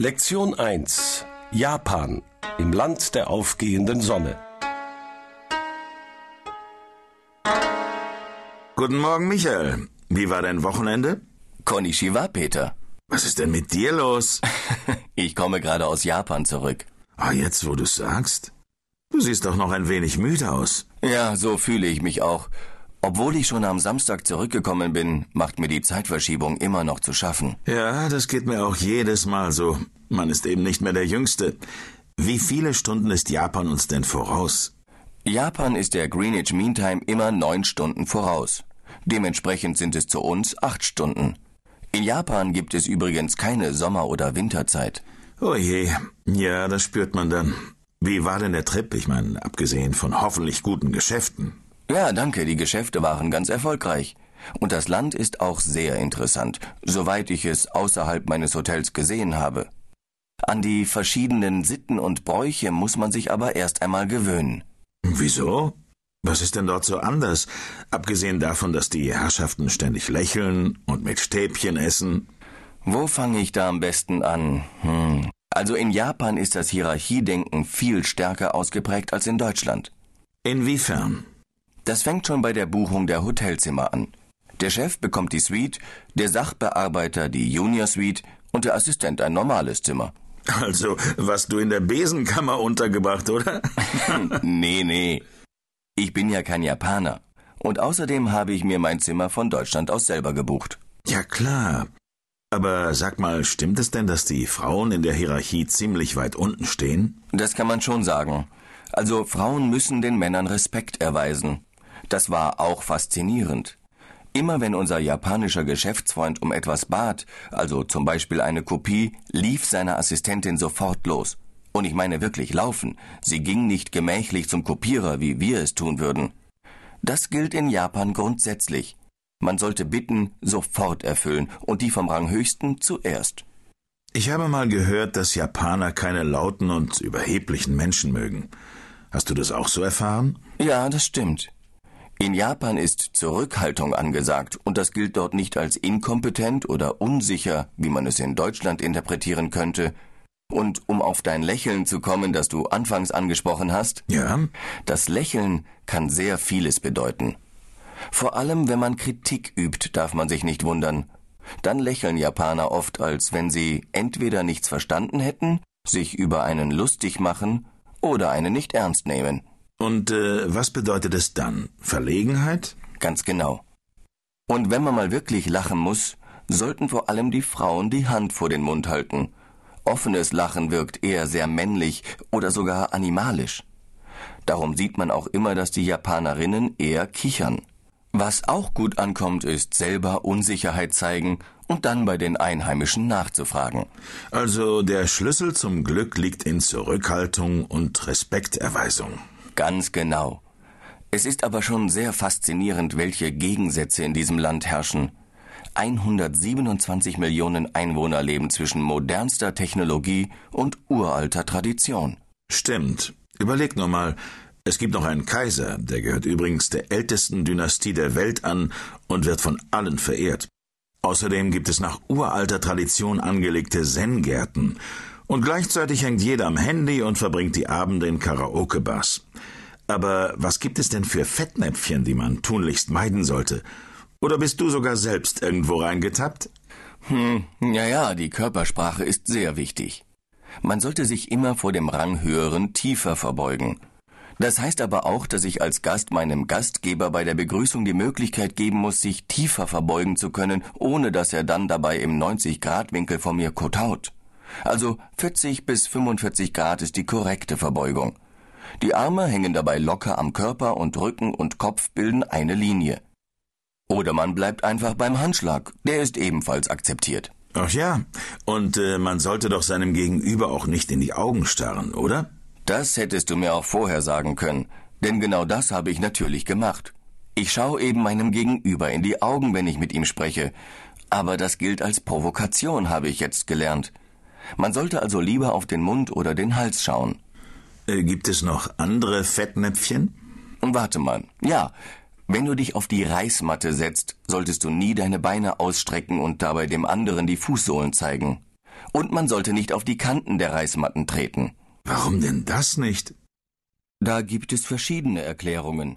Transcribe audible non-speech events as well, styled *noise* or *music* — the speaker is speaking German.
Lektion 1 Japan im Land der aufgehenden Sonne. Guten Morgen, Michael. Wie war dein Wochenende? Konnichiwa, Peter. Was ist denn mit dir los? *laughs* Ich komme gerade aus Japan zurück. Ah, jetzt, wo du's sagst. Du siehst doch noch ein wenig müde aus. Ja, so fühle ich mich auch. Obwohl ich schon am Samstag zurückgekommen bin, macht mir die Zeitverschiebung immer noch zu schaffen. Ja, das geht mir auch jedes Mal so. Man ist eben nicht mehr der Jüngste. Wie viele Stunden ist Japan uns denn voraus? Japan ist der Greenwich Mean Time immer neun Stunden voraus. Dementsprechend sind es zu uns acht Stunden. In Japan gibt es übrigens keine Sommer- oder Winterzeit. Oh je, ja, das spürt man dann. Wie war denn der Trip? Ich meine, abgesehen von hoffentlich guten Geschäften. Ja, danke, die Geschäfte waren ganz erfolgreich. Und das Land ist auch sehr interessant, soweit ich es außerhalb meines Hotels gesehen habe. An die verschiedenen Sitten und Bräuche muss man sich aber erst einmal gewöhnen. Wieso? Was ist denn dort so anders? Abgesehen davon, dass die Herrschaften ständig lächeln und mit Stäbchen essen. Wo fange ich da am besten an? Hm. Also in Japan ist das Hierarchiedenken viel stärker ausgeprägt als in Deutschland. Inwiefern? Das fängt schon bei der Buchung der Hotelzimmer an. Der Chef bekommt die Suite, der Sachbearbeiter die Junior Suite und der Assistent ein normales Zimmer. Also, was du in der Besenkammer untergebracht, oder? nee, nee. Ich bin ja kein Japaner. Und außerdem habe ich mir mein Zimmer von Deutschland aus selber gebucht. Ja, klar. Aber sag mal, stimmt es denn, dass die Frauen in der Hierarchie ziemlich weit unten stehen? Das kann man schon sagen. Also Frauen müssen den Männern Respekt erweisen. Das war auch faszinierend. Immer wenn unser japanischer Geschäftsfreund um etwas bat, also zum Beispiel eine Kopie, lief seine Assistentin sofort los. Und ich meine wirklich laufen. Sie ging nicht gemächlich zum Kopierer, wie wir es tun würden. Das gilt in Japan grundsätzlich. Man sollte Bitten sofort erfüllen und die vom Ranghöchsten zuerst. Ich habe mal gehört, dass Japaner keine lauten und überheblichen Menschen mögen. Hast du das auch so erfahren? Ja, das stimmt. In Japan ist Zurückhaltung angesagt und das gilt dort nicht als inkompetent oder unsicher, wie man es in Deutschland interpretieren könnte. Und um auf dein Lächeln zu kommen, das du anfangs angesprochen hast, Ja? das Lächeln kann sehr vieles bedeuten. Vor allem, wenn man Kritik übt, darf man sich nicht wundern. Dann lächeln Japaner oft, als wenn sie entweder nichts verstanden hätten, sich über einen lustig machen oder einen nicht ernst nehmen. Und äh, was bedeutet es dann? Verlegenheit? Ganz genau. Und wenn man mal wirklich lachen muss, sollten vor allem die Frauen die Hand vor den Mund halten. Offenes Lachen wirkt eher sehr männlich oder sogar animalisch. Darum sieht man auch immer, dass die Japanerinnen eher kichern. Was auch gut ankommt, ist selber Unsicherheit zeigen und dann bei den Einheimischen nachzufragen. Also der Schlüssel zum Glück liegt in Zurückhaltung und Respekterweisung. Ganz genau. Es ist aber schon sehr faszinierend, welche Gegensätze in diesem Land herrschen. 127 Millionen Einwohner leben zwischen modernster Technologie und uralter Tradition. Stimmt. Überleg nur mal, es gibt noch einen Kaiser, der gehört übrigens der ältesten Dynastie der Welt an und wird von allen verehrt. Außerdem gibt es nach uralter Tradition angelegte Zen-Gärten. Und gleichzeitig hängt jeder am Handy und verbringt die Abende in Karaoke-Bars. Aber was gibt es denn für Fettnäpfchen, die man tunlichst meiden sollte? Oder bist du sogar selbst irgendwo reingetappt? Hm, ja, ja, die Körpersprache ist sehr wichtig. Man sollte sich immer vor dem Ranghöheren tiefer verbeugen. Das heißt aber auch, dass ich als Gast meinem Gastgeber bei der Begrüßung die Möglichkeit geben muss, sich tiefer verbeugen zu können, ohne dass er dann dabei im 90-Grad-Winkel vor mir kotaut. Also 40 bis 45 Grad ist die korrekte Verbeugung. Die Arme hängen dabei locker am Körper und Rücken und Kopf bilden eine Linie. Oder man bleibt einfach beim Handschlag, der ist ebenfalls akzeptiert. Ach ja, und äh, man sollte doch seinem Gegenüber auch nicht in die Augen starren, oder? Das hättest du mir auch vorher sagen können, denn genau das habe ich natürlich gemacht. Ich schaue eben meinem Gegenüber in die Augen, wenn ich mit ihm spreche, aber das gilt als Provokation, habe ich jetzt gelernt. Man sollte also lieber auf den Mund oder den Hals schauen. Äh, gibt es noch andere Fettnäpfchen? Und warte mal, ja, wenn du dich auf die Reismatte setzt, solltest du nie deine Beine ausstrecken und dabei dem anderen die Fußsohlen zeigen. Und man sollte nicht auf die Kanten der Reismatten treten. Warum denn das nicht? Da gibt es verschiedene Erklärungen.